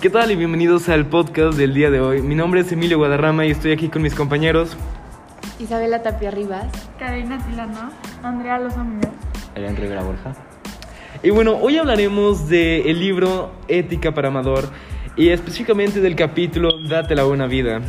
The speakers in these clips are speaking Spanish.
¿Qué tal y bienvenidos al podcast del día de hoy? Mi nombre es Emilio Guadarrama y estoy aquí con mis compañeros. Isabela Tapia Rivas. Karina Tilano. Andrea Los Amigos. Elian Rivera Borja. Y bueno, hoy hablaremos del el libro Ética para Amador y específicamente del capítulo Date la buena vida,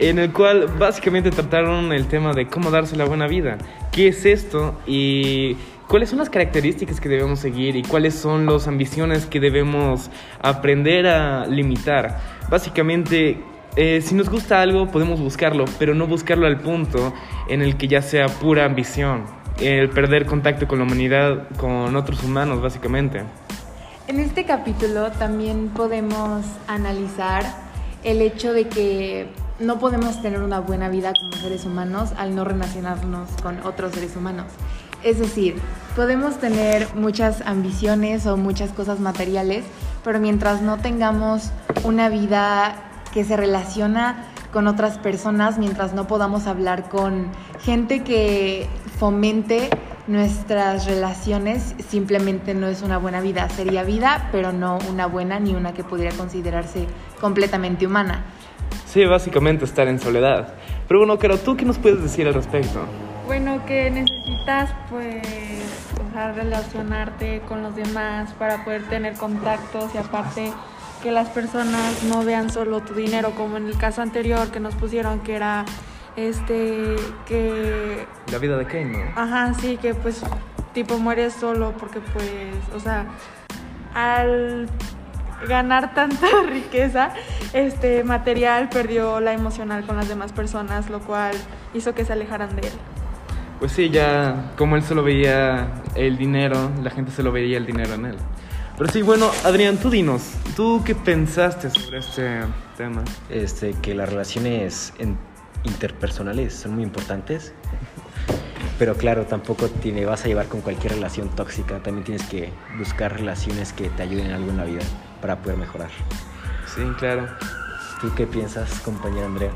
en el cual básicamente trataron el tema de cómo darse la buena vida, qué es esto y cuáles son las características que debemos seguir y cuáles son las ambiciones que debemos aprender a limitar. Básicamente, eh, si nos gusta algo, podemos buscarlo, pero no buscarlo al punto en el que ya sea pura ambición, el perder contacto con la humanidad, con otros humanos, básicamente. En este capítulo también podemos analizar el hecho de que no podemos tener una buena vida como seres humanos al no relacionarnos con otros seres humanos. Es decir, podemos tener muchas ambiciones o muchas cosas materiales, pero mientras no tengamos una vida que se relaciona con otras personas, mientras no podamos hablar con gente que fomente nuestras relaciones, simplemente no es una buena vida. Sería vida, pero no una buena ni una que pudiera considerarse completamente humana. Sí, básicamente estar en soledad. Pero bueno, Caro, ¿tú qué nos puedes decir al respecto? Bueno, que necesitas pues o sea, relacionarte con los demás para poder tener contactos y aparte que las personas no vean solo tu dinero como en el caso anterior que nos pusieron que era este que La vida de Kane, ¿no? ajá sí que pues tipo mueres solo porque pues o sea al ganar tanta riqueza este material perdió la emocional con las demás personas lo cual hizo que se alejaran de él Pues sí, ya como él solo veía el dinero, la gente solo veía el dinero en él. Pero sí, bueno, Adrián, tú dinos, ¿tú qué pensaste sobre este tema? Este, que las relaciones en- interpersonales son muy importantes. Pero claro, tampoco te vas a llevar con cualquier relación tóxica. También tienes que buscar relaciones que te ayuden en algo en la vida para poder mejorar. Sí, claro. ¿Tú qué piensas, compañera Andrea?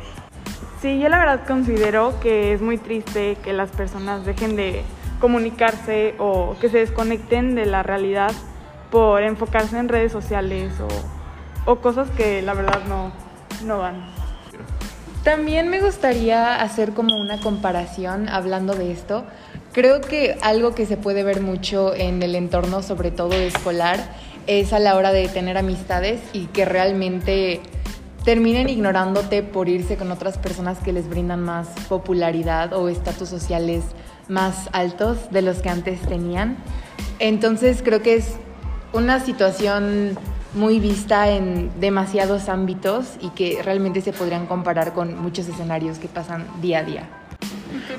Sí, yo la verdad considero que es muy triste que las personas dejen de comunicarse o que se desconecten de la realidad por enfocarse en redes sociales o, cosas que la verdad no, no van. También me gustaría hacer como una comparación hablando de esto. Creo que algo que se puede ver mucho en el entorno, sobre todo escolar, es a la hora de tener amistades y que realmente terminen ignorándote por irse con otras personas que les brindan más popularidad o estatus sociales más altos de los que antes tenían. Entonces creo que es una situación muy vista en demasiados ámbitos y que realmente se podrían comparar con muchos escenarios que pasan día a día.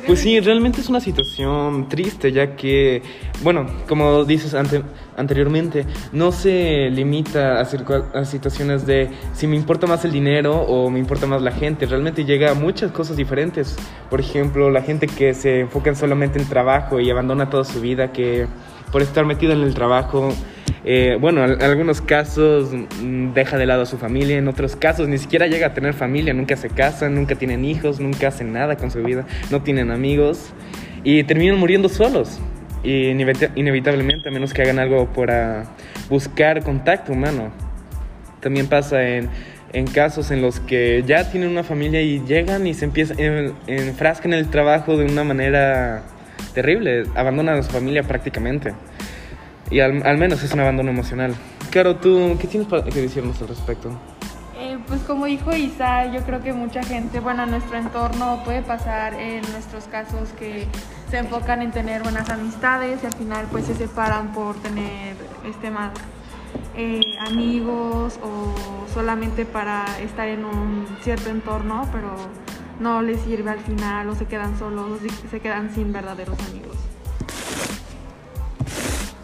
Pues sí, realmente es una situación triste, ya que, bueno, como dices ante- anteriormente, no se limita a, a situaciones de si me importa más el dinero o me importa más la gente, realmente llega a muchas cosas diferentes. Por ejemplo, la gente que se enfoca solamente en trabajo y abandona toda su vida, que por estar metida en el trabajo, eh, bueno, en algunos casos mm, deja de lado a su familia, en otros casos ni siquiera llega a tener familia, nunca se casan, nunca tienen hijos, nunca hacen nada con su vida, no tienen amigos y terminan muriendo solos. Y inevita- inevitablemente, a menos que hagan algo para buscar contacto humano. También pasa en, en casos en los que ya tienen una familia y llegan y se empiezan, en, enfrascan en el trabajo de una manera terrible, abandonan a su familia prácticamente. Y al, al menos es un abandono emocional. Claro, tú, ¿qué tienes que decirnos al respecto? Eh, pues como dijo Isa, yo creo que mucha gente, bueno, en nuestro entorno puede pasar en nuestros casos que se enfocan en tener buenas amistades y al final pues se separan por tener este más eh, amigos o solamente para estar en un cierto entorno, pero no les sirve al final o se quedan solos o se- quedan sin verdaderos amigos.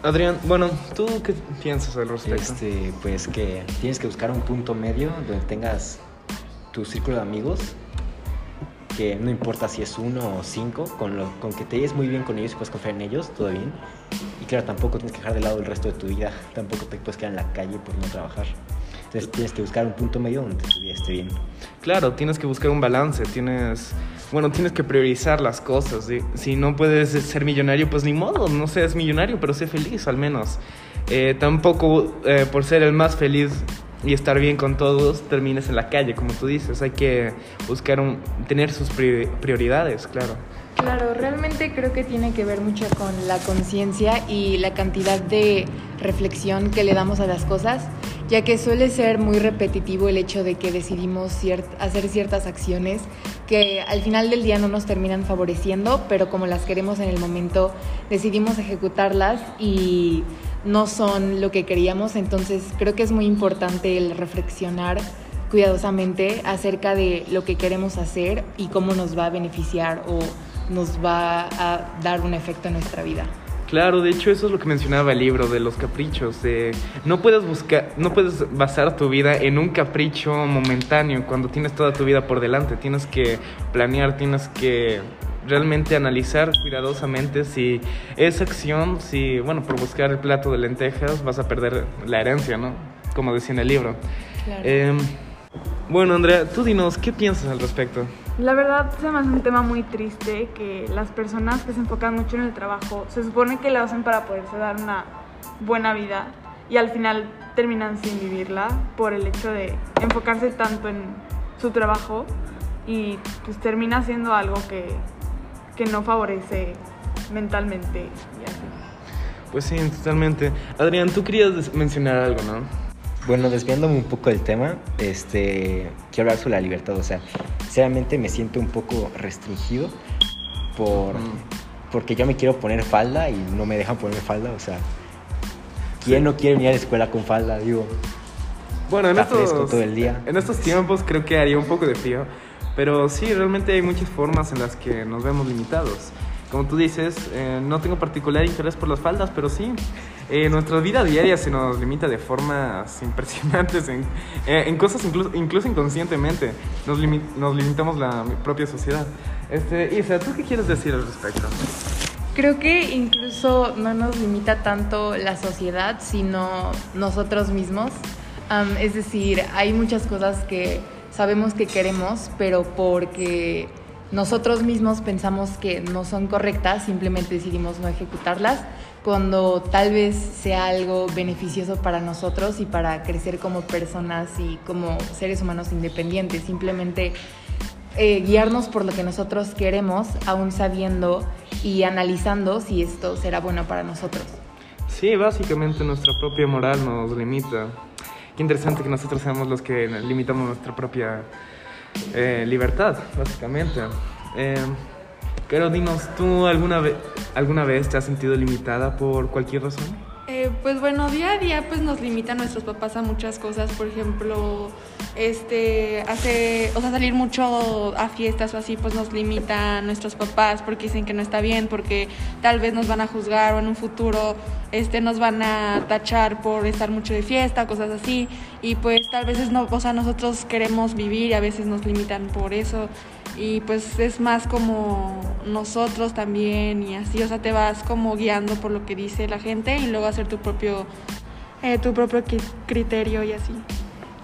Adrián, bueno, ¿tú qué piensas al respecto? Este, pues que tienes que buscar un punto medio donde tengas tu círculo de amigos, que no importa si es uno o cinco, con, lo, con que te lleves muy bien con ellos y puedes confiar en ellos, todo bien. Y claro, tampoco tienes que dejar de lado el resto de tu vida, tampoco te puedes quedar en la calle por no trabajar. Entonces tienes que buscar un punto medio donde tu vida esté bien. Claro, tienes que buscar un balance, tienes, bueno, tienes que priorizar las cosas. ¿sí? Si no puedes ser millonario, pues ni modo, no seas millonario, pero sé feliz al menos. Eh, tampoco eh, por ser el más feliz y estar bien con todos, termines en la calle, como tú dices. Hay que buscar un, tener sus prioridades, claro. Claro, realmente creo que tiene que ver mucho con la conciencia y la cantidad de reflexión que le damos a las cosas, ya que suele ser muy repetitivo el hecho de que decidimos hacer ciertas acciones que al final del día no nos terminan favoreciendo, pero como las queremos en el momento, decidimos ejecutarlas y no son lo que queríamos, entonces creo que es muy importante el reflexionar cuidadosamente acerca de lo que queremos hacer y cómo nos va a beneficiar o nos va a dar un efecto en nuestra vida. Claro, de hecho eso es lo que mencionaba el libro de los caprichos. No puedes buscar, no puedes basar tu vida en un capricho momentáneo cuando tienes toda tu vida por delante. Tienes que planear, tienes que realmente analizar cuidadosamente si esa acción, si bueno por buscar el plato de lentejas vas a perder la herencia, ¿no? Como decía en el libro. Claro. Em, bueno, Andrea, tú dinos, ¿qué piensas al respecto? La verdad se me hace un tema muy triste que las personas que se enfocan mucho en el trabajo se supone que lo hacen para poderse dar una buena vida y al final terminan sin vivirla por el hecho de enfocarse tanto en su trabajo y pues termina siendo algo que, que no favorece mentalmente y así. Pues sí, totalmente. Adrián, tú querías mencionar algo, ¿no? Bueno, desviándome un poco del tema, este, quiero hablar sobre la libertad. O sea, sinceramente me siento un poco restringido por, porque yo me quiero poner falda y no me dejan poner falda. O sea, ¿quién no quiere venir a la escuela con falda? Digo, bueno, en estos, todo el día. En estos tiempos creo que haría un poco de frío, pero sí, realmente hay muchas formas en las que nos vemos limitados como tú dices, eh, no tengo particular interés por las faldas, pero sí, eh, nuestra vida diaria se nos limita de formas impresionantes en, eh, cosas incluso, inconscientemente. Nos, nos, limitamos la propia sociedad. Este, Isa, ¿tú qué quieres decir al respecto? Creo que incluso no nos limita tanto la sociedad, sino nosotros mismos. es decir, hay muchas cosas que sabemos que queremos, pero porque nosotros mismos pensamos que no son correctas, simplemente decidimos no ejecutarlas, cuando tal vez sea algo beneficioso para nosotros y para crecer como personas y como seres humanos independientes, simplemente eh, guiarnos por lo que nosotros queremos, aún sabiendo y analizando si esto será bueno para nosotros. Sí, básicamente nuestra propia moral nos limita. Qué interesante que nosotros seamos los que limitamos nuestra propia eh, libertad, básicamente. Eh, pero dinos, ¿tú alguna, vez alguna vez te has sentido limitada por cualquier razón? Pues bueno, día a día pues nos limitan nuestros papás a muchas cosas, por ejemplo, este, hace, o sea, salir mucho a fiestas o así, pues nos limitan nuestros papás porque dicen que no está bien, porque tal vez nos van a juzgar o en un futuro este, nos van a tachar por estar mucho de fiesta, cosas así, y pues tal vez no, o sea, nosotros queremos vivir y a veces nos limitan por eso y pues es más como nosotros también y así, o sea, te vas como guiando por lo que dice la gente y luego hacer tu propio, eh, tu propio criterio y así.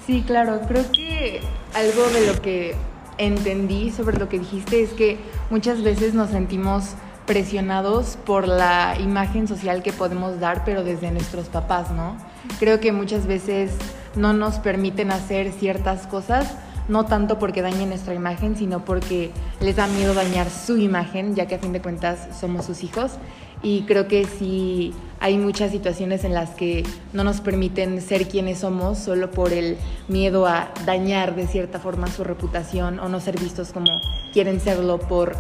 Sí, claro, creo que algo de lo que entendí sobre lo que dijiste es que muchas veces nos sentimos presionados por la imagen social que podemos dar, pero desde nuestros papás, ¿no? Creo que muchas veces no nos permiten hacer ciertas cosas no tanto porque dañen nuestra imagen, sino porque les da miedo dañar su imagen, ya que a fin de cuentas somos sus hijos. Y creo que sí hay muchas situaciones en las que no nos permiten ser quienes somos solo por el miedo a dañar de cierta forma su reputación o no ser vistos como quieren serlo por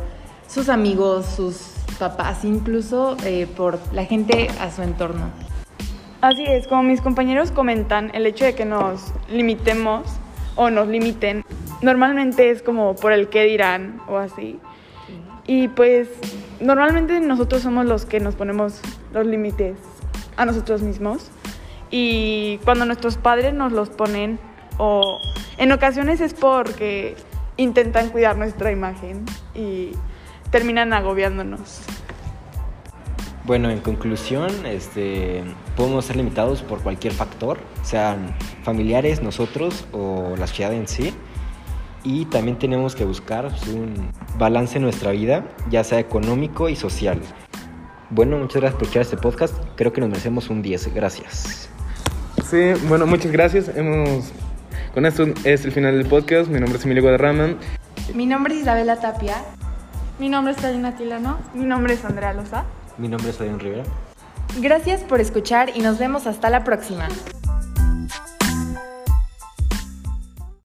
sus amigos, sus papás, incluso eh, por la gente a su entorno. Así es, como mis compañeros comentan, el hecho de que nos limitemos o nos limiten. Normalmente es como por el qué dirán o así. Y pues normalmente nosotros somos los que nos ponemos los límites a nosotros mismos. Y cuando nuestros padres nos los ponen, o en ocasiones es porque intentan cuidar nuestra imagen y terminan agobiándonos. Bueno, en conclusión, este, podemos ser limitados por cualquier factor, sean familiares, nosotros o la sociedad en sí. Y también tenemos que buscar un balance en nuestra vida, ya sea económico y social. Bueno, muchas gracias por escuchar este podcast. Creo que nos merecemos un 10. Gracias. Sí, bueno, muchas gracias. Hemos... Con esto es el final del podcast. Mi nombre es Emilio Guadarrama. Mi nombre es Isabela Tapia. Mi nombre es Karina Tilano. Mi nombre es Andrea Loza. Mi nombre es Adrián Rivera. Gracias por escuchar y nos vemos hasta la próxima.